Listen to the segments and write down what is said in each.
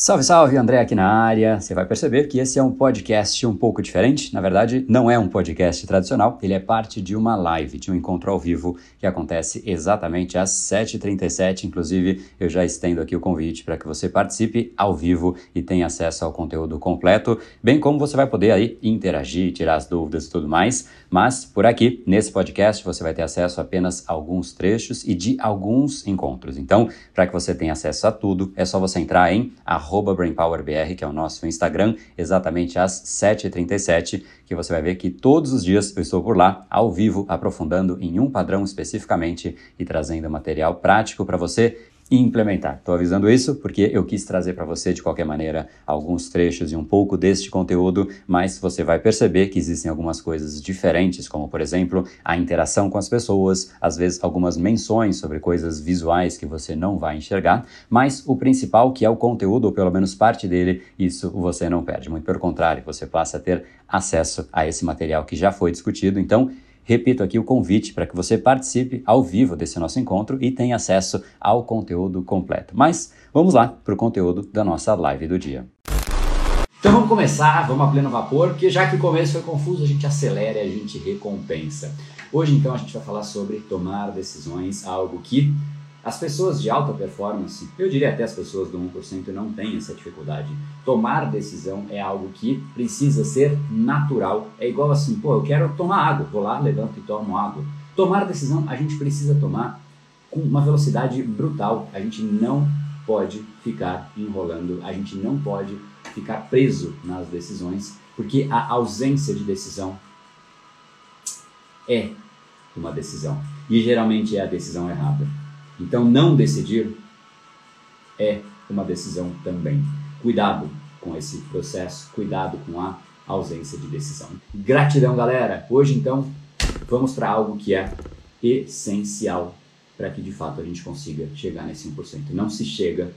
Salve, salve, André aqui na área. Você vai perceber que esse é um podcast um pouco diferente. Na verdade, não é um podcast tradicional, ele é parte de uma live, de um encontro ao vivo que acontece exatamente às 7h37. Inclusive, eu já estendo aqui o convite para que você participe ao vivo e tenha acesso ao conteúdo completo, bem como você vai poder aí interagir, tirar as dúvidas e tudo mais. Mas por aqui, nesse podcast, você vai ter acesso a apenas a alguns trechos e de alguns encontros. Então, para que você tenha acesso a tudo, é só você entrar em BrainPowerBR, que é o nosso Instagram, exatamente às 7h37, que você vai ver que todos os dias eu estou por lá, ao vivo, aprofundando em um padrão especificamente e trazendo material prático para você implementar. Estou avisando isso porque eu quis trazer para você de qualquer maneira alguns trechos e um pouco deste conteúdo, mas você vai perceber que existem algumas coisas diferentes, como por exemplo a interação com as pessoas, às vezes algumas menções sobre coisas visuais que você não vai enxergar, mas o principal que é o conteúdo, ou pelo menos parte dele, isso você não perde. Muito pelo contrário, você passa a ter acesso a esse material que já foi discutido. Então, Repito aqui o convite para que você participe ao vivo desse nosso encontro e tenha acesso ao conteúdo completo. Mas vamos lá para o conteúdo da nossa live do dia. Então vamos começar, vamos a pleno vapor, porque já que o começo foi confuso, a gente acelera e a gente recompensa. Hoje então a gente vai falar sobre tomar decisões, algo que as pessoas de alta performance, eu diria até as pessoas do 1% não têm essa dificuldade. Tomar decisão é algo que precisa ser natural. É igual assim, pô, eu quero tomar água, vou lá, levanto e tomo água. Tomar decisão a gente precisa tomar com uma velocidade brutal. A gente não pode ficar enrolando, a gente não pode ficar preso nas decisões, porque a ausência de decisão é uma decisão. E geralmente é a decisão errada. Então, não decidir é uma decisão também. Cuidado com esse processo, cuidado com a ausência de decisão. Gratidão, galera! Hoje, então, vamos para algo que é essencial para que de fato a gente consiga chegar nesse 1%. Não se chega,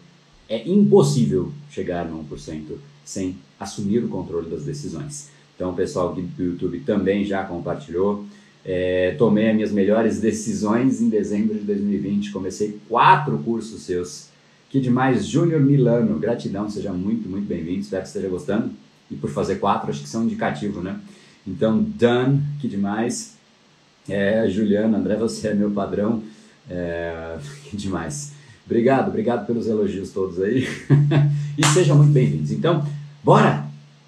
é impossível chegar no 1% sem assumir o controle das decisões. Então, o pessoal do YouTube também já compartilhou. É, tomei as minhas melhores decisões em dezembro de 2020. Comecei quatro cursos seus. Que demais, Júnior Milano. Gratidão, seja muito, muito bem-vindo. Espero que esteja gostando. E por fazer quatro, acho que são indicativo, né? Então, Dan, que demais. É, Juliana, André, você é meu padrão. É, que demais. Obrigado, obrigado pelos elogios todos aí. e sejam muito bem-vindos. Então, bora!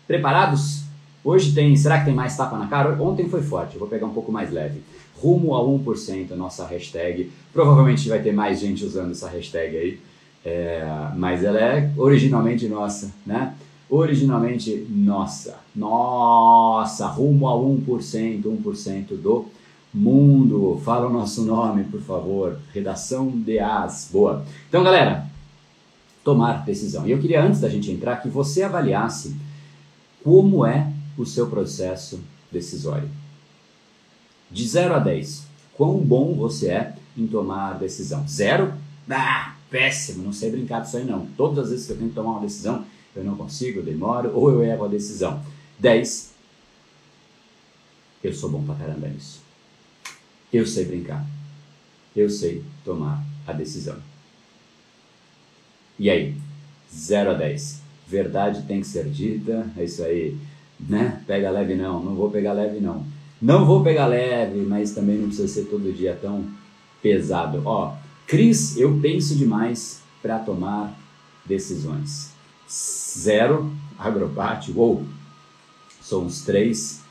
Preparados? Hoje tem, será que tem mais tapa na cara? Ontem foi forte, eu vou pegar um pouco mais leve. Rumo a 1%, a nossa hashtag. Provavelmente vai ter mais gente usando essa hashtag aí, é, mas ela é originalmente nossa, né? Originalmente nossa. Nossa, rumo a 1%, 1% do mundo. Fala o nosso nome, por favor. Redação de As. Boa. Então, galera, tomar decisão. E eu queria, antes da gente entrar, que você avaliasse como é o seu processo decisório. De 0 a 10, quão bom você é em tomar decisão? Zero? Ah, péssimo, não sei brincar disso aí não. Todas as vezes que eu tenho que tomar uma decisão, eu não consigo, eu demoro ou eu erro a decisão. 10, eu sou bom pra caramba nisso. Eu sei brincar. Eu sei tomar a decisão. E aí? 0 a 10. Verdade tem que ser dita, é isso aí né? Pega leve não, não vou pegar leve não. Não vou pegar leve, mas também não precisa ser todo dia tão pesado. Ó, Cris, eu penso demais para tomar decisões. Zero, Agropate, uou, são os três.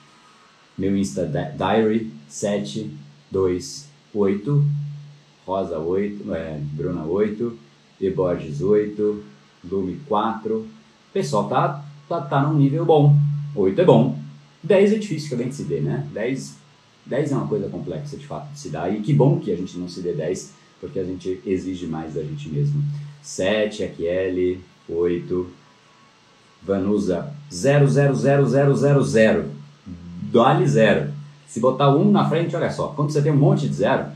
Meu Insta Diary, 7, 2, 8, Rosa 8, é, Bruna 8, e Borges 8, Lume 4. Pessoal, tá, tá, tá num nível bom. 8 é bom. 10 é difícil também de se dê, né? 10, 10 é uma coisa complexa de fato de se dar. E que bom que a gente não se dê 10, porque a gente exige mais da gente mesmo. 7, AQL, 8, Vanusa, 0, 0, 0, 0, 0, 0. Dole 0. Se botar 1 na frente, olha só, quando você tem um monte de zero,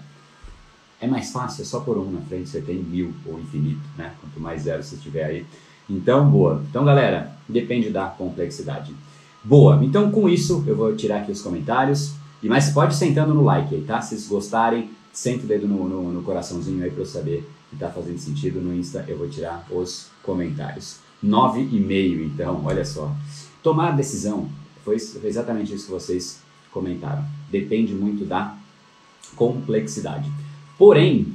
é mais fácil, é só por 1 na frente, você tem mil ou infinito, né? Quanto mais zero você tiver aí. Então, boa. Então, galera, depende da complexidade. Boa, então com isso eu vou tirar aqui os comentários. E mas pode sentando no like aí, tá? Se vocês gostarem, sente o dedo no, no, no coraçãozinho aí para eu saber que tá fazendo sentido. No Insta eu vou tirar os comentários. Nove e meio, então, olha só. Tomar decisão foi exatamente isso que vocês comentaram. Depende muito da complexidade. Porém,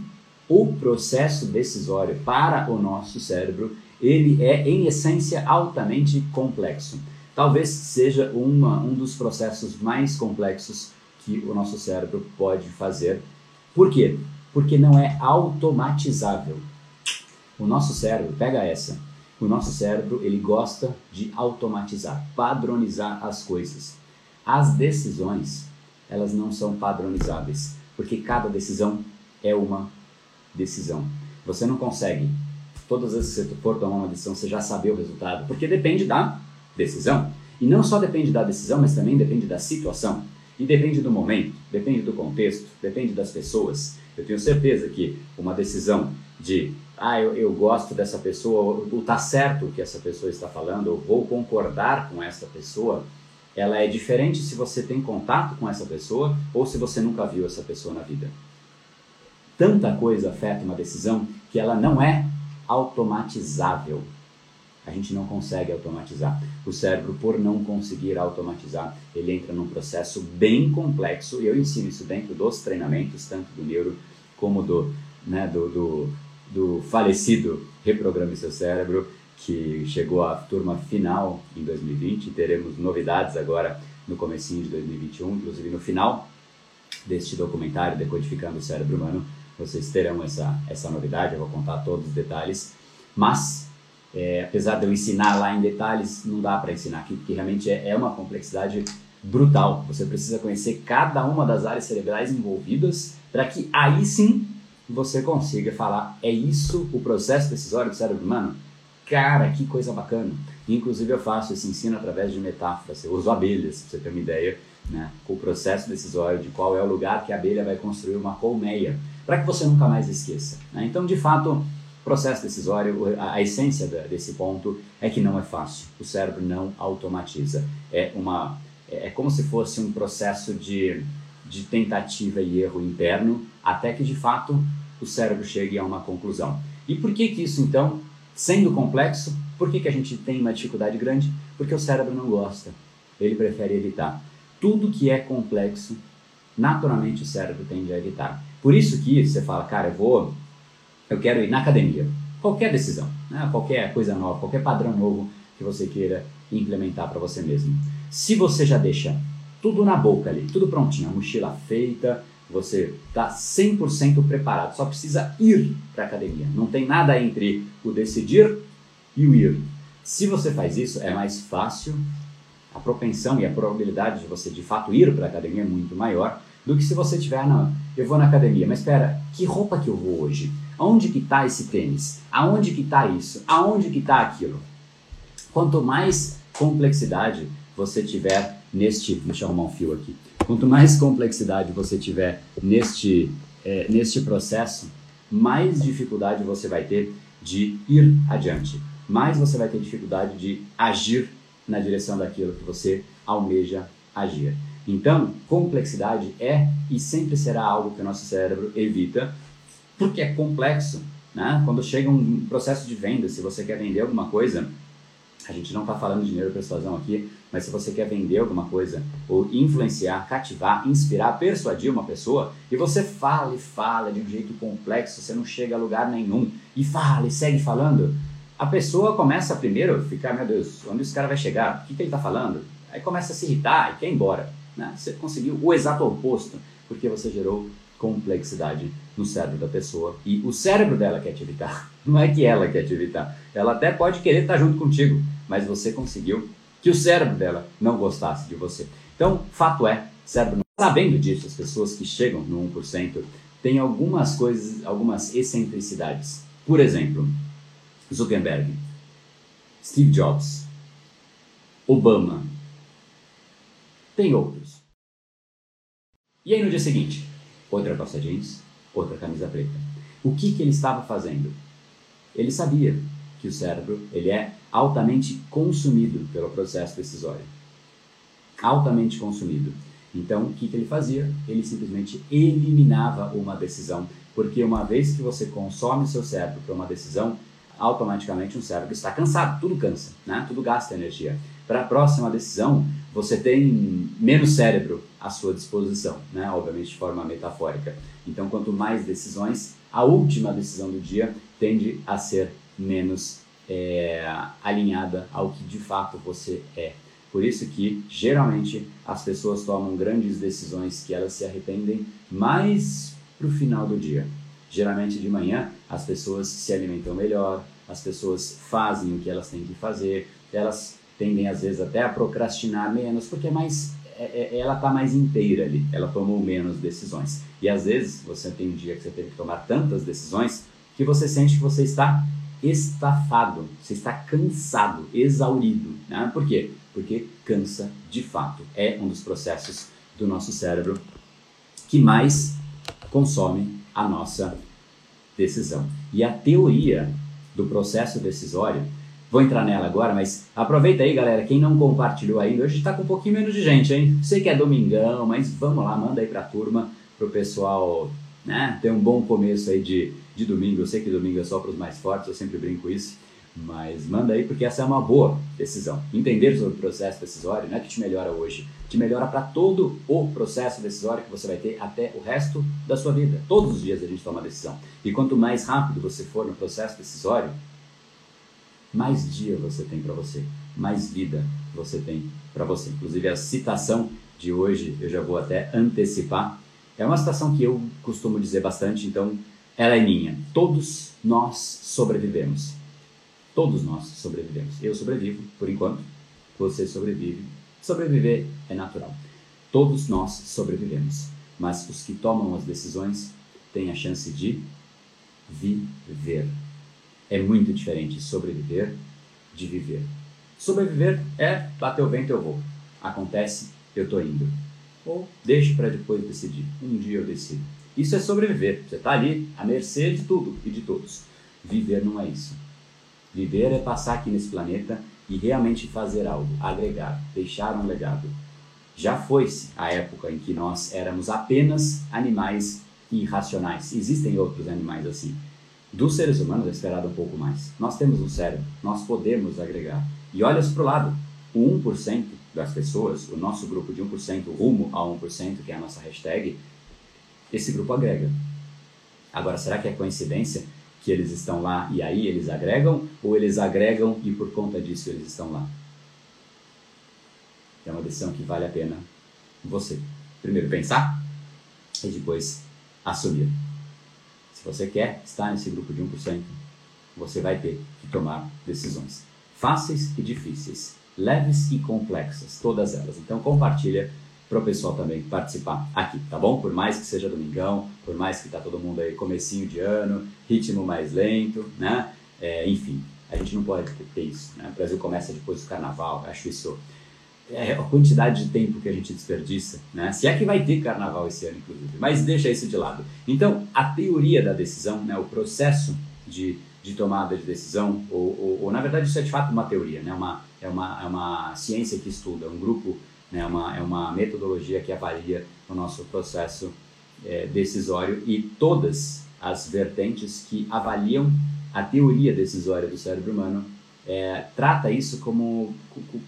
o processo decisório para o nosso cérebro, ele é em essência altamente complexo. Talvez seja uma, um dos processos mais complexos que o nosso cérebro pode fazer. Por quê? Porque não é automatizável. O nosso cérebro, pega essa, o nosso cérebro ele gosta de automatizar, padronizar as coisas. As decisões, elas não são padronizáveis, porque cada decisão é uma decisão. Você não consegue, todas as vezes que você for tomar uma decisão, você já saber o resultado, porque depende da decisão. E não só depende da decisão, mas também depende da situação. E depende do momento, depende do contexto, depende das pessoas. Eu tenho certeza que uma decisão de, ah, eu, eu gosto dessa pessoa, ou tá certo o que essa pessoa está falando, ou vou concordar com essa pessoa, ela é diferente se você tem contato com essa pessoa ou se você nunca viu essa pessoa na vida. Tanta coisa afeta uma decisão que ela não é automatizável. A gente não consegue automatizar. O cérebro, por não conseguir automatizar, ele entra num processo bem complexo. E eu ensino isso dentro dos treinamentos, tanto do neuro como do, né, do, do, do falecido Reprograme Seu Cérebro, que chegou à turma final em 2020. Teremos novidades agora no comecinho de 2021, inclusive no final deste documentário Decodificando o Cérebro Humano, vocês terão essa, essa novidade, eu vou contar todos os detalhes. Mas é, apesar de eu ensinar lá em detalhes, não dá para ensinar aqui, porque realmente é, é, uma complexidade brutal. Você precisa conhecer cada uma das áreas cerebrais envolvidas para que aí sim você consiga falar: é isso o processo decisório do cérebro humano? Cara, que coisa bacana! Inclusive, eu faço esse ensino através de metáforas. Eu uso abelhas, para você ter uma ideia, né, com o processo decisório de qual é o lugar que a abelha vai construir uma colmeia, para que você nunca mais esqueça. Né? Então, de fato processo decisório, a, a essência da, desse ponto é que não é fácil. O cérebro não automatiza. É uma é, é como se fosse um processo de, de tentativa e erro interno, até que de fato o cérebro chegue a uma conclusão. E por que que isso então, sendo complexo, por que que a gente tem uma dificuldade grande? Porque o cérebro não gosta. Ele prefere evitar. Tudo que é complexo, naturalmente o cérebro tende a evitar. Por isso que você fala, cara, eu vou eu quero ir na academia. Qualquer decisão, né? qualquer coisa nova, qualquer padrão novo que você queira implementar para você mesmo. Se você já deixa tudo na boca ali, tudo prontinho, a mochila feita, você está 100% preparado, só precisa ir para a academia. Não tem nada entre o decidir e o ir. Se você faz isso, é mais fácil, a propensão e a probabilidade de você de fato ir para a academia é muito maior do que se você tiver, não, eu vou na academia, mas espera, que roupa que eu vou hoje? Onde que está esse tênis? Aonde que está isso? Aonde que está aquilo? Quanto mais complexidade você tiver neste, deixa eu arrumar um fio aqui. Quanto mais complexidade você tiver neste, é, neste processo, mais dificuldade você vai ter de ir adiante. Mais você vai ter dificuldade de agir na direção daquilo que você almeja agir. Então, complexidade é e sempre será algo que o nosso cérebro evita porque é complexo. Né? Quando chega um processo de venda, se você quer vender alguma coisa, a gente não está falando de dinheiro persuasão aqui, mas se você quer vender alguma coisa, ou influenciar, cativar, inspirar, persuadir uma pessoa, e você fala e fala de um jeito complexo, você não chega a lugar nenhum, e fala e segue falando, a pessoa começa primeiro a ficar, meu Deus, onde esse cara vai chegar? O que, que ele está falando? Aí começa a se irritar e quer ir embora. Né? Você conseguiu o exato oposto, porque você gerou complexidade no cérebro da pessoa e o cérebro dela quer te evitar. Não é que ela quer te evitar. Ela até pode querer estar junto contigo, mas você conseguiu que o cérebro dela não gostasse de você. Então, fato é, cérebro não... sabendo disso, as pessoas que chegam no 1% têm algumas coisas, algumas excentricidades. Por exemplo, Zuckerberg, Steve Jobs, Obama, tem outros. E aí no dia seguinte, outra calça jeans, outra camisa preta. O que, que ele estava fazendo? Ele sabia que o cérebro ele é altamente consumido pelo processo decisório. Altamente consumido. Então, o que, que ele fazia? Ele simplesmente eliminava uma decisão, porque uma vez que você consome o seu cérebro para uma decisão, automaticamente um cérebro está cansado, tudo cansa, né? tudo gasta energia. Para a próxima decisão, você tem menos cérebro à sua disposição, né? obviamente de forma metafórica. Então, quanto mais decisões, a última decisão do dia tende a ser menos é, alinhada ao que de fato você é. Por isso que geralmente as pessoas tomam grandes decisões que elas se arrependem mais para o final do dia. Geralmente de manhã as pessoas se alimentam melhor, as pessoas fazem o que elas têm que fazer, elas tendem às vezes até a procrastinar menos, porque é mais, é, é, ela está mais inteira ali, ela tomou menos decisões. E às vezes você tem um dia que você teve que tomar tantas decisões que você sente que você está estafado, você está cansado, exaurido. Né? Por quê? Porque cansa de fato. É um dos processos do nosso cérebro que mais consome a nossa decisão. E a teoria do processo decisório, vou entrar nela agora, mas aproveita aí, galera, quem não compartilhou ainda, hoje está com um pouquinho menos de gente, hein? Sei que é domingão, mas vamos lá, manda aí para a turma, para o pessoal né, ter um bom começo aí de, de domingo. Eu sei que domingo é só para os mais fortes, eu sempre brinco isso. Mas manda aí porque essa é uma boa decisão. Entender sobre o processo decisório não é que te melhora hoje, te melhora para todo o processo decisório que você vai ter até o resto da sua vida. Todos os dias a gente toma decisão. E quanto mais rápido você for no processo decisório, mais dia você tem para você, mais vida você tem para você. Inclusive a citação de hoje, eu já vou até antecipar, é uma citação que eu costumo dizer bastante, então ela é minha. Todos nós sobrevivemos Todos nós sobrevivemos. Eu sobrevivo, por enquanto. Você sobrevive. Sobreviver é natural. Todos nós sobrevivemos. Mas os que tomam as decisões têm a chance de viver. É muito diferente sobreviver de viver. Sobreviver é bater o vento eu vou. Acontece, eu tô indo. Ou deixe para depois decidir. Um dia eu decido. Isso é sobreviver. Você está ali à mercê de tudo e de todos. Viver não é isso. Viver é passar aqui nesse planeta e realmente fazer algo, agregar, deixar um legado. Já foi-se a época em que nós éramos apenas animais irracionais. Existem outros animais assim. Dos seres humanos é esperado um pouco mais. Nós temos um cérebro, nós podemos agregar. E olha para o lado, o 1% das pessoas, o nosso grupo de 1% rumo a 1%, que é a nossa hashtag, esse grupo agrega. Agora, será que é coincidência que eles estão lá e aí eles agregam, ou eles agregam e por conta disso eles estão lá? É uma decisão que vale a pena você primeiro pensar e depois assumir. Se você quer estar nesse grupo de 1%, você vai ter que tomar decisões fáceis e difíceis, leves e complexas, todas elas. Então compartilha para o pessoal também participar aqui, tá bom? Por mais que seja domingão, por mais que tá todo mundo aí comecinho de ano, ritmo mais lento, né? É, enfim, a gente não pode ter isso, né? O Brasil começa depois do carnaval, acho isso é a quantidade de tempo que a gente desperdiça, né? Se é que vai ter carnaval esse ano, inclusive, mas deixa isso de lado. Então, a teoria da decisão, né? O processo de, de tomada de decisão, ou, ou, ou na verdade isso é de fato uma teoria, né? Uma, é, uma, é uma ciência que estuda, um grupo né? uma, é uma metodologia que avalia o nosso processo é, decisório e todas as vertentes que avaliam a teoria decisória do cérebro humano é, trata isso como com,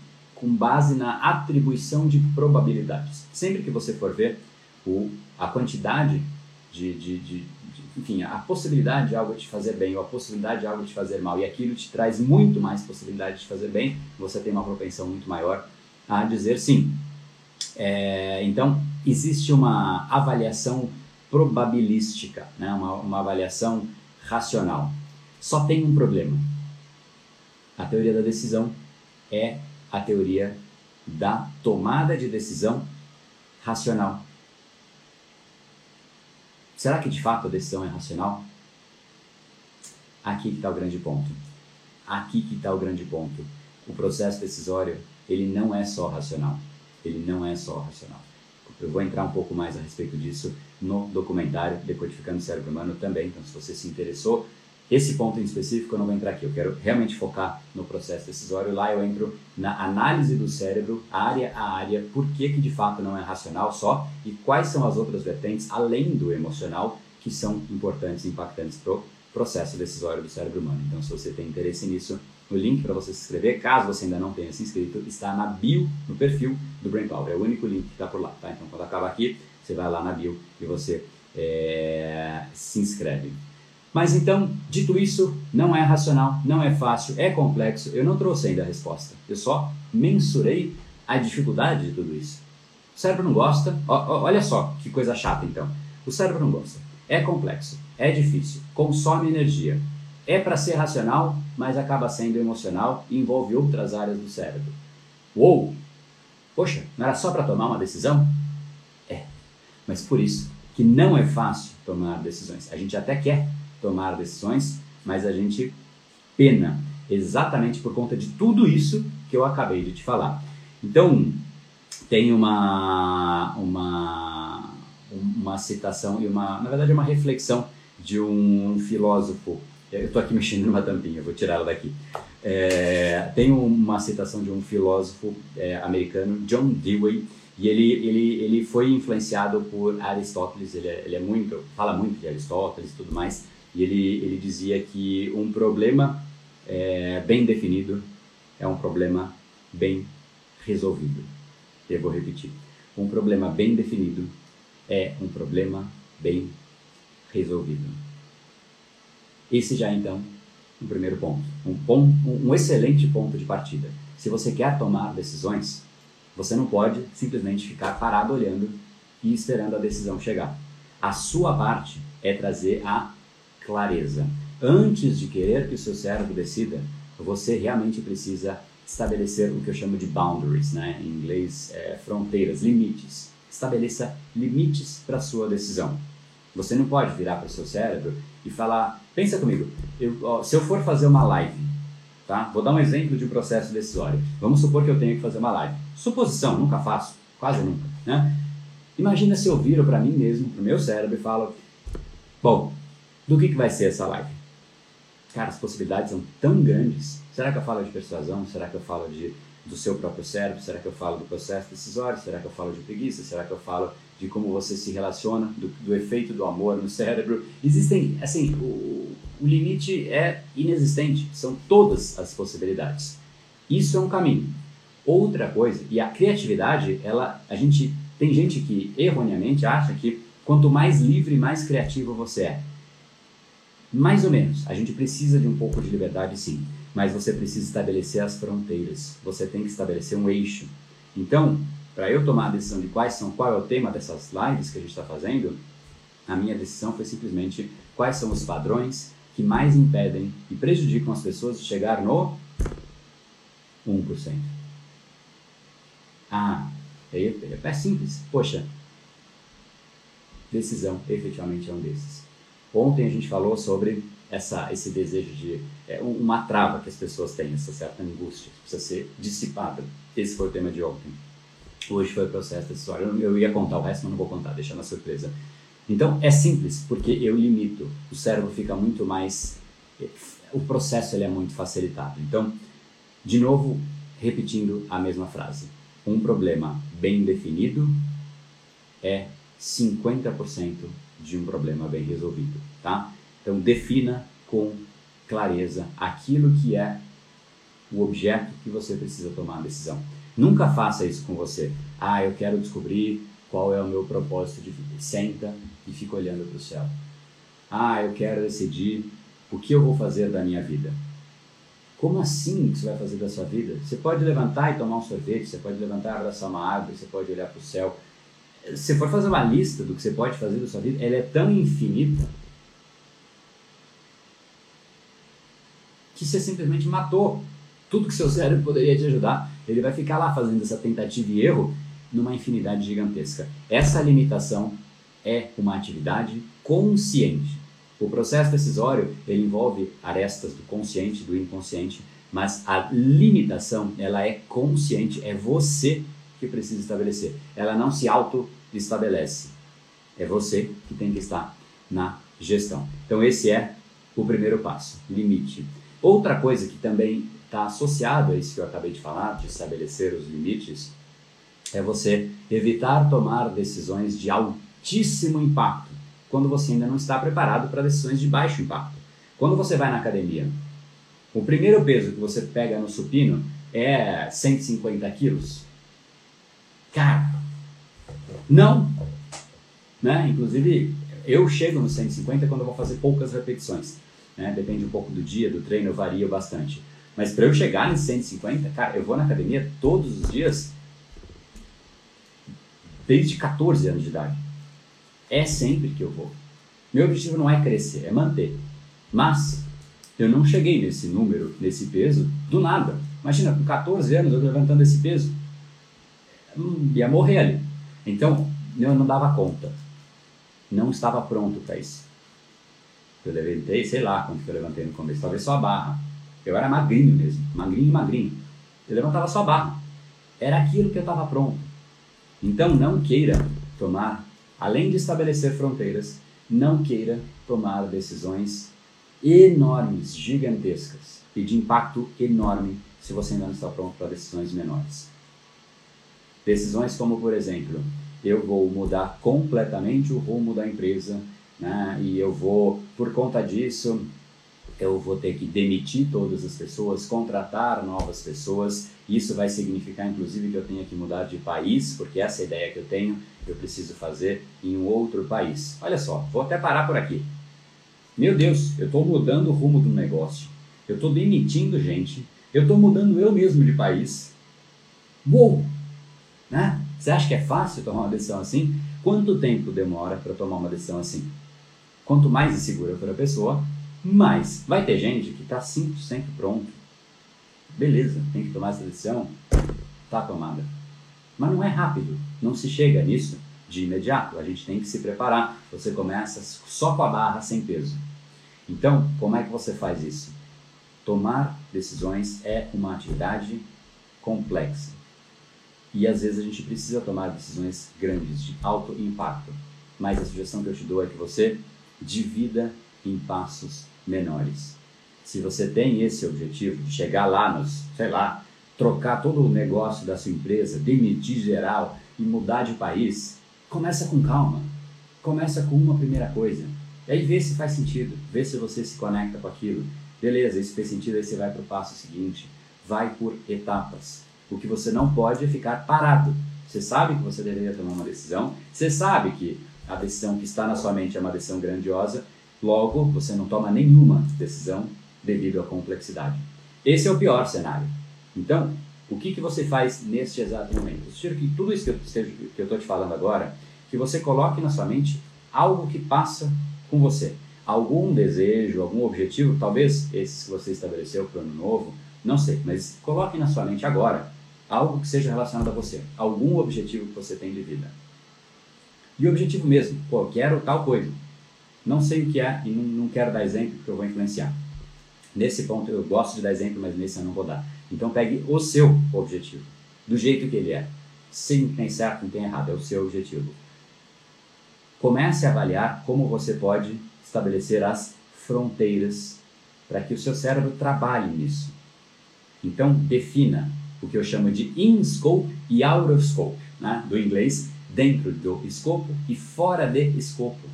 com base na atribuição de probabilidades. Sempre que você for ver o, a quantidade de, de, de, de, enfim, a possibilidade de algo te fazer bem ou a possibilidade de algo te fazer mal e aquilo te traz muito mais possibilidade de fazer bem, você tem uma propensão muito maior a dizer sim. É, então, existe uma avaliação probabilística, né? uma, uma avaliação racional. Só tem um problema. A teoria da decisão é a teoria da tomada de decisão racional. Será que de fato a decisão é racional? Aqui que está o grande ponto. Aqui que está o grande ponto. O processo decisório ele não é só racional. Ele não é só racional. Eu vou entrar um pouco mais a respeito disso no documentário Decodificando o Cérebro Humano também. Então, se você se interessou, esse ponto em específico eu não vou entrar aqui. Eu quero realmente focar no processo decisório. Lá eu entro na análise do cérebro, área a área, por que, que de fato não é racional só e quais são as outras vertentes, além do emocional, que são importantes e impactantes para o processo decisório do cérebro humano. Então, se você tem interesse nisso, o link para você se inscrever, caso você ainda não tenha se inscrito, está na bio, no perfil do Brain Power. É o único link que está por lá, tá? Então, quando acabar aqui, você vai lá na bio e você é, se inscreve. Mas então, dito isso, não é racional, não é fácil, é complexo. Eu não trouxe ainda a resposta. Eu só mensurei a dificuldade de tudo isso. O cérebro não gosta. olha só que coisa chata então. O cérebro não gosta. É complexo, é difícil, consome energia. É para ser racional, mas acaba sendo emocional e envolve outras áreas do cérebro. Uou! Poxa, não era só para tomar uma decisão? É, mas por isso que não é fácil tomar decisões. A gente até quer tomar decisões, mas a gente pena exatamente por conta de tudo isso que eu acabei de te falar. Então, tem uma, uma, uma citação e uma, na verdade, uma reflexão de um filósofo. Eu estou aqui mexendo numa tampinha, vou tirar ela daqui. É, tem uma citação de um filósofo é, americano, John Dewey, e ele, ele, ele foi influenciado por Aristóteles, ele é, ele é muito, fala muito de Aristóteles e tudo mais, e ele, ele dizia que um problema é, bem definido é um problema bem resolvido. Eu vou repetir. Um problema bem definido é um problema bem resolvido. Esse já é, então, um primeiro ponto. Um, ponto, um excelente ponto de partida. Se você quer tomar decisões, você não pode simplesmente ficar parado olhando e esperando a decisão chegar. A sua parte é trazer a clareza. Antes de querer que o seu cérebro decida, você realmente precisa estabelecer o que eu chamo de boundaries, né? em inglês, é, fronteiras, limites. Estabeleça limites para a sua decisão. Você não pode virar para o seu cérebro e falar, pensa comigo, eu, ó, se eu for fazer uma live, tá? Vou dar um exemplo de um processo decisório. Vamos supor que eu tenho que fazer uma live. Suposição, nunca faço, quase nunca, né? Imagina se eu viro para mim mesmo, para o meu cérebro e falo, bom, do que, que vai ser essa live? Cara, as possibilidades são tão grandes. Será que eu falo de persuasão? Será que eu falo de, do seu próprio cérebro? Será que eu falo do processo decisório? Será que eu falo de preguiça? Será que eu falo de como você se relaciona, do, do efeito do amor no cérebro? Existem, assim, o, o limite é inexistente. São todas as possibilidades. Isso é um caminho. Outra coisa, e a criatividade, ela, a gente tem gente que erroneamente acha que quanto mais livre, mais criativo você é. Mais ou menos. A gente precisa de um pouco de liberdade, sim. Mas você precisa estabelecer as fronteiras. Você tem que estabelecer um eixo. Então, para eu tomar a decisão de quais são, qual é o tema dessas lives que a gente está fazendo, a minha decisão foi simplesmente quais são os padrões que mais impedem e prejudicam as pessoas de chegar no 1%. Ah, é, é simples. Poxa, decisão efetivamente é um desses. Ontem a gente falou sobre essa, esse desejo de é, uma trava que as pessoas têm, essa certa angústia que precisa ser dissipada. Esse foi o tema de ontem. Hoje foi o processo dessa história. Eu ia contar o resto, mas não vou contar, deixando a surpresa. Então é simples, porque eu limito. O cérebro fica muito mais. O processo ele é muito facilitado. Então, de novo, repetindo a mesma frase: um problema bem definido é 50% de um problema bem resolvido, tá? Então defina com clareza aquilo que é o objeto que você precisa tomar a decisão. Nunca faça isso com você. Ah, eu quero descobrir qual é o meu propósito de vida. Senta e fica olhando para o céu. Ah, eu quero decidir o que eu vou fazer da minha vida. Como assim que você vai fazer da sua vida? Você pode levantar e tomar um sorvete, você pode levantar e abraçar uma árvore, você pode olhar para o céu, se for fazer uma lista do que você pode fazer da sua vida, ela é tão infinita que você simplesmente matou tudo que seu cérebro poderia te ajudar. Ele vai ficar lá fazendo essa tentativa e erro numa infinidade gigantesca. Essa limitação é uma atividade consciente. O processo decisório ele envolve arestas do consciente do inconsciente, mas a limitação ela é consciente, é você que precisa estabelecer. Ela não se auto-estabelece. É você que tem que estar na gestão. Então, esse é o primeiro passo: limite. Outra coisa que também está associado a isso que eu acabei de falar, de estabelecer os limites, é você evitar tomar decisões de altíssimo impacto quando você ainda não está preparado para decisões de baixo impacto. Quando você vai na academia, o primeiro peso que você pega no supino é 150 quilos. Cara, não. Né? Inclusive, eu chego no 150 quando eu vou fazer poucas repetições. Né? Depende um pouco do dia, do treino, varia bastante. Mas para eu chegar em 150, cara, eu vou na academia todos os dias desde 14 anos de idade. É sempre que eu vou. Meu objetivo não é crescer, é manter. Mas eu não cheguei nesse número, nesse peso, do nada. Imagina, com 14 anos eu levantando esse peso. Hum, ia morrer ali. Então, eu não dava conta. Não estava pronto para isso. Eu levantei, sei lá quanto que eu levantei no começo, talvez só a barra. Eu era magrinho mesmo, magrinho, magrinho. Eu levantava só a barra. Era aquilo que eu estava pronto. Então, não queira tomar, além de estabelecer fronteiras, não queira tomar decisões enormes, gigantescas e de impacto enorme se você ainda não está pronto para decisões menores. Decisões como, por exemplo, eu vou mudar completamente o rumo da empresa né, e eu vou, por conta disso, eu vou ter que demitir todas as pessoas, contratar novas pessoas. Isso vai significar, inclusive, que eu tenha que mudar de país, porque essa é ideia que eu tenho, eu preciso fazer em um outro país. Olha só, vou até parar por aqui. Meu Deus, eu estou mudando o rumo do negócio, eu estou demitindo gente, eu estou mudando eu mesmo de país. Uou! Né? Você acha que é fácil tomar uma decisão assim? Quanto tempo demora para tomar uma decisão assim? Quanto mais insegura for a pessoa, mais vai ter gente que está 100% pronto. Beleza, tem que tomar essa decisão? Está tomada. Mas não é rápido, não se chega nisso de imediato. A gente tem que se preparar. Você começa só com a barra sem peso. Então, como é que você faz isso? Tomar decisões é uma atividade complexa. E às vezes a gente precisa tomar decisões grandes, de alto impacto. Mas a sugestão que eu te dou é que você divida em passos menores. Se você tem esse objetivo de chegar lá nos, sei lá, trocar todo o negócio da sua empresa, demitir geral e mudar de país, começa com calma. Começa com uma primeira coisa. E aí vê se faz sentido, vê se você se conecta com aquilo. Beleza, isso fez sentido, aí você vai para o passo seguinte. Vai por etapas. O que você não pode é ficar parado. Você sabe que você deveria tomar uma decisão, você sabe que a decisão que está na sua mente é uma decisão grandiosa, logo você não toma nenhuma decisão devido à complexidade. Esse é o pior cenário. Então, o que, que você faz neste exato momento? Eu sugiro que tudo isso que eu estou te falando agora, que você coloque na sua mente algo que passa com você. Algum desejo, algum objetivo, talvez esse que você estabeleceu para o ano novo, não sei, mas coloque na sua mente agora algo que seja relacionado a você, algum objetivo que você tem de vida. E o objetivo mesmo, pô, quero tal coisa. Não sei o que é e não, não quero dar exemplo porque eu vou influenciar. Nesse ponto eu gosto de dar exemplo, mas nesse eu não vou dar. Então pegue o seu objetivo, do jeito que ele é. Sem tem certo, não tem errado, é o seu objetivo. Comece a avaliar como você pode estabelecer as fronteiras para que o seu cérebro trabalhe nisso. Então defina o que eu chamo de in-scope e out-of-scope, né? do inglês, dentro do escopo e fora de escopo.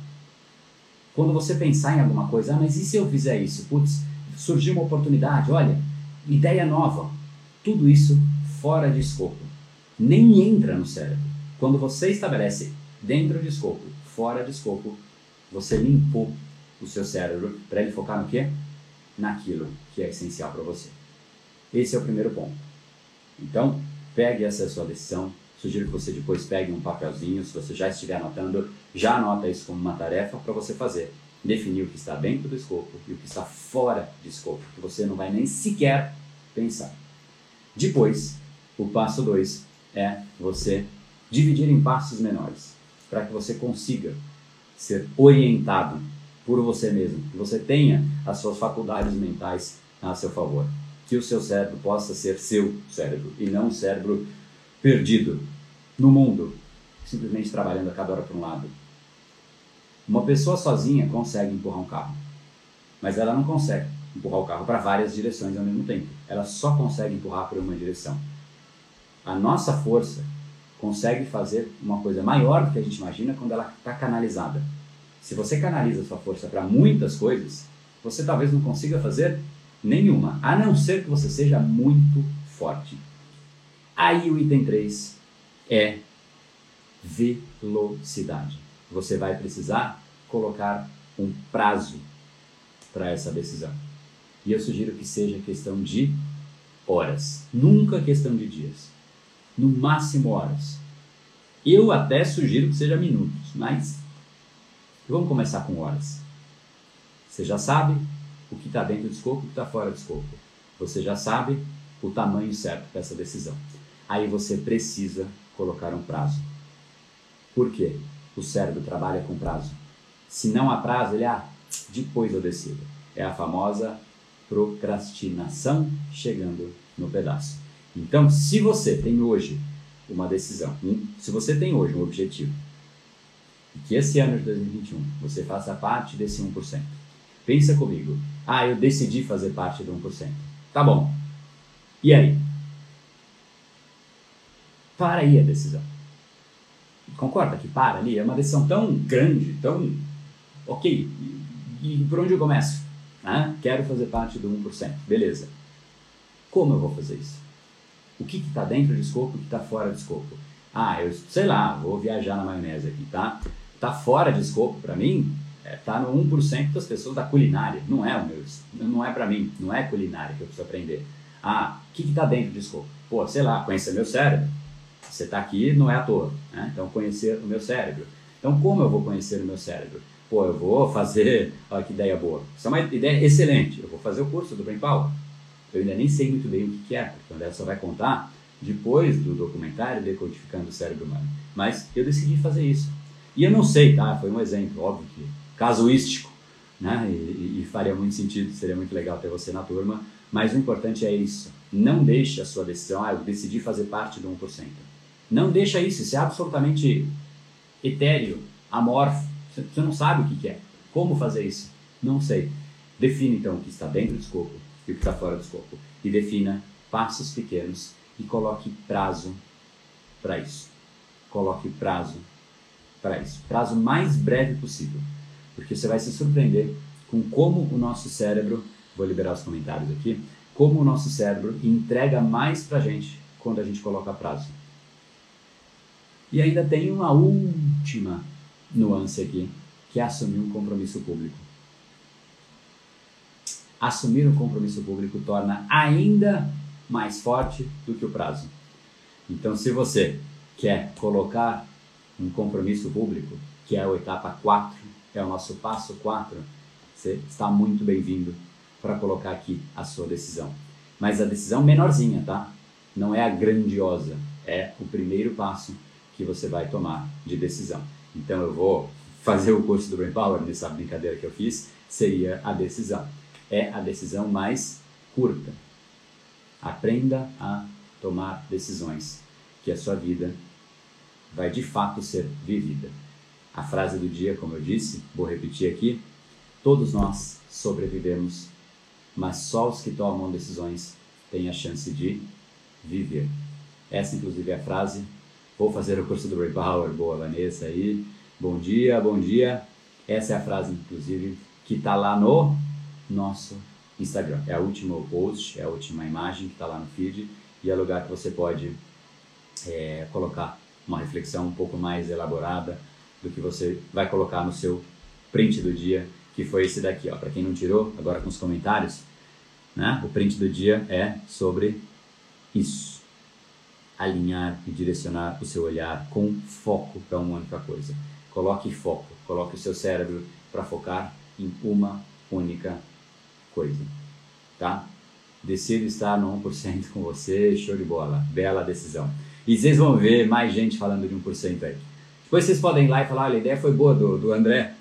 Quando você pensar em alguma coisa, ah, mas e se eu fizer isso? Putz, surgiu uma oportunidade, olha, ideia nova. Tudo isso fora de escopo. Nem entra no cérebro. Quando você estabelece dentro de escopo, fora de escopo, você limpou o seu cérebro para ele focar no quê? Naquilo que é essencial para você. Esse é o primeiro ponto. Então, pegue essa sua decisão. Sugiro que você depois pegue um papelzinho, se você já estiver anotando, já anota isso como uma tarefa para você fazer. Definir o que está dentro do escopo e o que está fora de escopo, que você não vai nem sequer pensar. Depois, o passo 2 é você dividir em passos menores, para que você consiga ser orientado por você mesmo, que você tenha as suas faculdades mentais a seu favor, que o seu cérebro possa ser seu cérebro e não um cérebro perdido no mundo, simplesmente trabalhando a cada hora para um lado. Uma pessoa sozinha consegue empurrar um carro, mas ela não consegue empurrar o carro para várias direções ao mesmo tempo. Ela só consegue empurrar para uma direção. A nossa força consegue fazer uma coisa maior do que a gente imagina quando ela está canalizada. Se você canaliza sua força para muitas coisas, você talvez não consiga fazer nenhuma, a não ser que você seja muito forte. Aí o item 3 é velocidade. Você vai precisar colocar um prazo para essa decisão. E eu sugiro que seja questão de horas, nunca questão de dias. No máximo horas. Eu até sugiro que seja minutos, mas vamos começar com horas. Você já sabe o que está dentro do escopo e o que está fora do escopo. Você já sabe o tamanho certo dessa decisão. Aí você precisa colocar um prazo. Por quê? O cérebro trabalha com prazo. Se não há prazo, ele, ah, depois eu decido. É a famosa procrastinação chegando no pedaço. Então, se você tem hoje uma decisão, se você tem hoje um objetivo, que esse ano de 2021 você faça parte desse 1%. Pensa comigo. Ah, eu decidi fazer parte do 1%. Tá bom. E aí? Para aí a decisão. Concorda que para ali? É uma decisão tão grande, tão. Ok. E, por onde eu começo? Ah, quero fazer parte do 1%. Beleza. Como eu vou fazer isso? O que está dentro do escopo e o que está fora do escopo? Ah, eu sei lá, vou viajar na maionese aqui, tá? Tá fora de escopo para mim, é, tá no 1% das pessoas da culinária. Não é o meu, não é para mim, não é culinária que eu preciso aprender. Ah, o que está dentro do escopo? Pô, sei lá, conhecer meu cérebro. Você está aqui, não é à toa. Né? Então, conhecer o meu cérebro. Então, como eu vou conhecer o meu cérebro? Pô, eu vou fazer. Olha que ideia boa. Isso é uma ideia excelente. Eu vou fazer o curso do Brain Power. Eu ainda nem sei muito bem o que é, porque o André só vai contar depois do documentário Decodificando o Cérebro Humano. Mas eu decidi fazer isso. E eu não sei, tá? Foi um exemplo, óbvio que casuístico, né? E, e, faria muito sentido, seria muito legal ter você na turma. Mas o importante é isso. Não deixe a sua decisão, ah, eu decidi fazer parte do 1%. Não deixa isso, isso é absolutamente etéreo, amorfo. Você não sabe o que é. Como fazer isso? Não sei. Define então o que está dentro do escopo e o que está fora do escopo. E defina passos pequenos e coloque prazo para isso. Coloque prazo para isso. Prazo mais breve possível. Porque você vai se surpreender com como o nosso cérebro, vou liberar os comentários aqui, como o nosso cérebro entrega mais para gente quando a gente coloca prazo. E ainda tem uma última nuance aqui, que é assumir um compromisso público. Assumir um compromisso público torna ainda mais forte do que o prazo. Então, se você quer colocar um compromisso público, que é a etapa 4, é o nosso passo 4, você está muito bem-vindo para colocar aqui a sua decisão. Mas a decisão menorzinha, tá? Não é a grandiosa, é o primeiro passo que você vai tomar de decisão. Então eu vou fazer o curso do Brain Power, nessa brincadeira que eu fiz, seria a decisão. É a decisão mais curta. Aprenda a tomar decisões, que a sua vida vai de fato ser vivida. A frase do dia, como eu disse, vou repetir aqui: todos nós sobrevivemos, mas só os que tomam decisões têm a chance de viver. Essa, inclusive, é a frase. Vou fazer o curso do Brain Power. Boa, Vanessa aí. Bom dia, bom dia. Essa é a frase, inclusive, que está lá no nosso Instagram. É a última post, é a última imagem que está lá no feed e é lugar que você pode é, colocar uma reflexão um pouco mais elaborada do que você vai colocar no seu print do dia, que foi esse daqui. Para quem não tirou, agora com os comentários, né? o print do dia é sobre isso. Alinhar e direcionar o seu olhar com foco para uma única coisa. Coloque foco, coloque o seu cérebro para focar em uma única coisa, tá? Decido estar no 1% com você, show de bola, bela decisão. E vocês vão ver mais gente falando de 1% aí. Depois vocês podem ir lá e falar, olha, a ideia foi boa do, do André,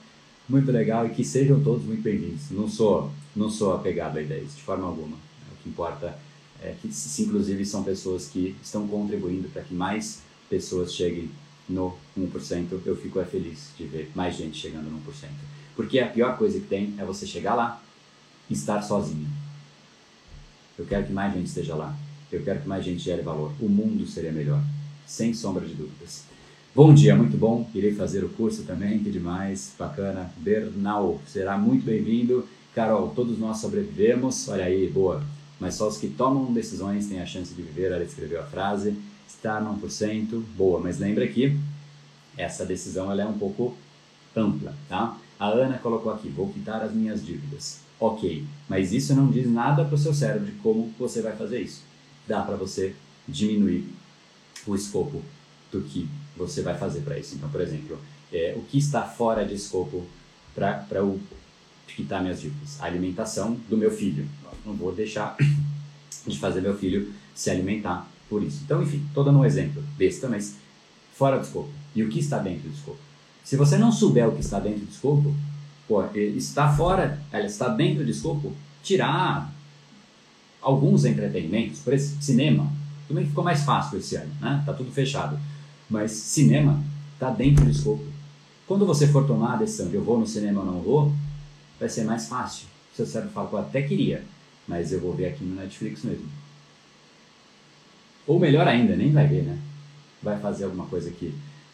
muito legal e que sejam todos muito bem-vindos. Não sou, não sou apegado a ideias, de forma alguma. O que importa é que, se, inclusive, são pessoas que estão contribuindo para que mais pessoas cheguem no 1%, eu fico é feliz de ver mais gente chegando no 1%. Porque a pior coisa que tem é você chegar lá e estar sozinho. Eu quero que mais gente esteja lá. Eu quero que mais gente gere valor. O mundo seria melhor, sem sombra de dúvidas. Bom dia, muito bom. Irei fazer o curso também, que demais, bacana. Bernal, será muito bem-vindo. Carol, todos nós sobrevivemos, olha aí, boa. Mas só os que tomam decisões têm a chance de viver, ela escreveu a frase. Está no 1%, boa, mas lembra que essa decisão ela é um pouco ampla, tá? A Ana colocou aqui, vou quitar as minhas dívidas. Ok, mas isso não diz nada para o seu cérebro de como você vai fazer isso. Dá para você diminuir o escopo do que você vai fazer para isso. Então, por exemplo, é, o que está fora de escopo para eu quitar minhas dívidas? A alimentação do meu filho. Não vou deixar de fazer meu filho se alimentar por isso. Então, enfim, estou dando um exemplo besta, mas fora do escopo. E o que está dentro do escopo? Se você não souber o que está dentro do escopo, pô, está fora, ela está dentro do escopo, tirar alguns entretenimentos, por exemplo, cinema, também ficou mais fácil esse ano, né? Tá tudo fechado. Mas cinema está dentro do escopo. Quando você for tomar a decisão de eu vou no cinema ou não vou, vai ser mais fácil. Seu cérebro fala, pô, até queria, mas eu vou ver aqui no Netflix mesmo. Ou melhor ainda, nem vai ver, né? Vai fazer alguma coisa que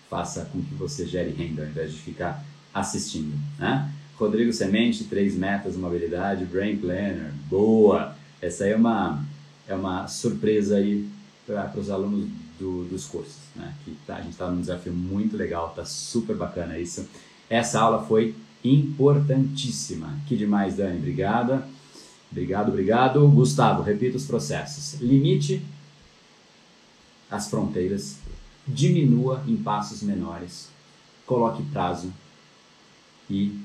faça com que você gere renda ao invés de ficar assistindo, né? Rodrigo Semente, três metas, uma habilidade, Brain Planner, boa! Essa aí é uma, é uma surpresa aí para os alunos do, dos cursos, né? Que tá, a gente está num desafio muito legal, tá super bacana isso. Essa aula foi importantíssima. Que demais, Dani, obrigada. Obrigado, obrigado. Gustavo, repita os processos. Limite as fronteiras, diminua em passos menores, coloque prazo e,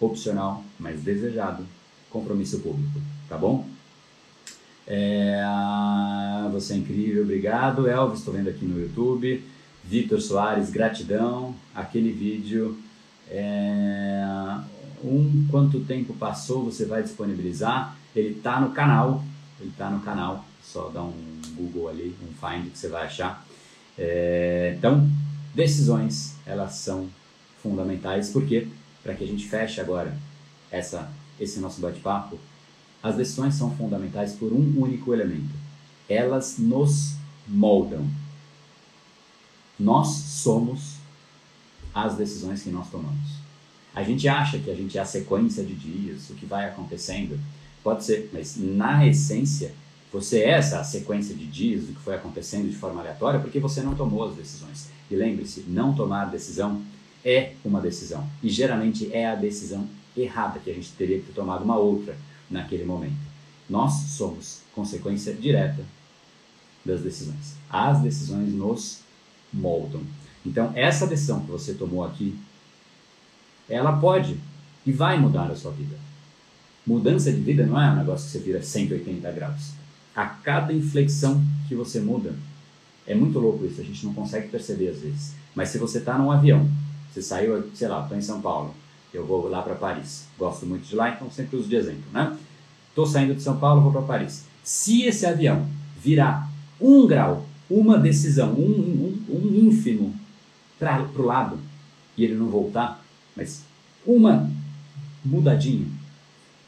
opcional, mas desejado, compromisso público, tá bom? É, você é incrível, obrigado. Elvis, estou vendo aqui no YouTube. Vitor Soares, gratidão. Aquele vídeo. É, um quanto tempo passou você vai disponibilizar? Ele está no canal. Ele está no canal. Só dá um Google ali, um find que você vai achar. É, então, decisões elas são fundamentais porque para que a gente feche agora essa esse nosso bate-papo as decisões são fundamentais por um único elemento. Elas nos moldam. Nós somos as decisões que nós tomamos. A gente acha que a gente é a sequência de dias, o que vai acontecendo. Pode ser, mas na essência, você é essa sequência de dias do que foi acontecendo de forma aleatória porque você não tomou as decisões. E lembre-se, não tomar decisão é uma decisão. E geralmente é a decisão errada, que a gente teria que ter tomado uma outra naquele momento. Nós somos consequência direta das decisões. As decisões nos moldam. Então, essa decisão que você tomou aqui, ela pode e vai mudar a sua vida. Mudança de vida não é um negócio que você vira 180 graus. A cada inflexão que você muda, é muito louco isso, a gente não consegue perceber às vezes. Mas se você está num avião, você saiu, sei lá, estou em São Paulo, eu vou lá para Paris. Gosto muito de lá, então sempre uso de exemplo, né? Estou saindo de São Paulo, vou para Paris. Se esse avião virar um grau, uma decisão, um, um, um ínfimo para o lado, e ele não voltar, mas uma mudadinha,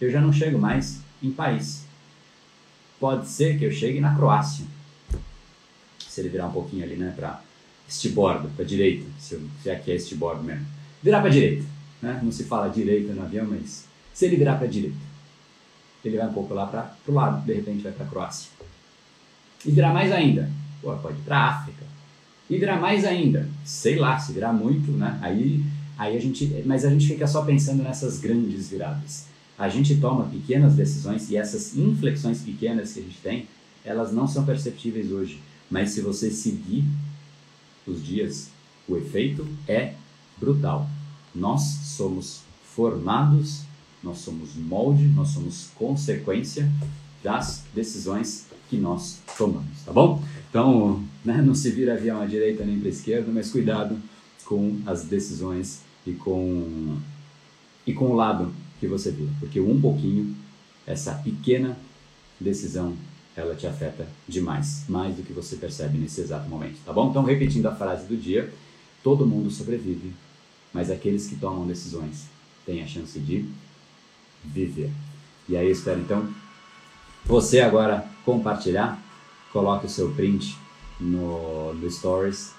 eu já não chego mais em Paris. Pode ser que eu chegue na Croácia, se ele virar um pouquinho ali, né, para este bordo, para direita, se, se aqui é este bordo mesmo. Virar para direita né? não se fala direita no avião, mas se ele virar para direita, ele vai um pouco lá para o lado, de repente vai para a Croácia. E virar mais ainda, pô, pode ir para África. E virar mais ainda, sei lá, se virar muito, né? Aí, aí a gente, mas a gente fica só pensando nessas grandes viradas. A gente toma pequenas decisões e essas inflexões pequenas que a gente tem, elas não são perceptíveis hoje. Mas se você seguir os dias, o efeito é brutal. Nós somos formados, nós somos molde, nós somos consequência das decisões que nós tomamos, tá bom? Então, né, não se vira avião à direita nem para a esquerda, mas cuidado com as decisões e com e com o lado que você vira, porque um pouquinho essa pequena decisão ela te afeta demais, mais do que você percebe nesse exato momento, tá bom? Então, repetindo a frase do dia, todo mundo sobrevive mas aqueles que tomam decisões têm a chance de viver. E aí eu espero então você agora compartilhar, coloque o seu print no, no Stories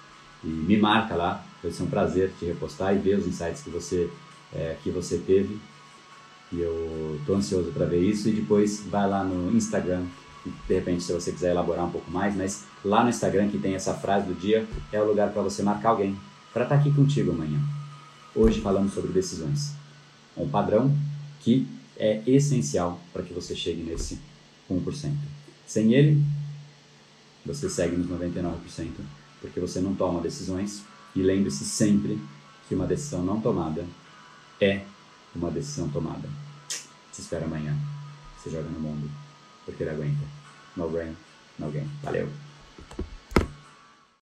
e me marca lá, vai ser um prazer te repostar e ver os insights que você, é, que você teve. E eu tô ansioso para ver isso e depois vai lá no Instagram de repente se você quiser elaborar um pouco mais, mas lá no Instagram que tem essa frase do dia é o lugar para você marcar alguém para estar tá aqui contigo amanhã. Hoje falamos sobre decisões, um padrão que é essencial para que você chegue nesse 1%. Sem ele, você segue nos 99%, porque você não toma decisões e lembre-se sempre que uma decisão não tomada é uma decisão tomada. Te espero amanhã. Você joga no mundo porque ele aguenta. No brain, no game. Valeu!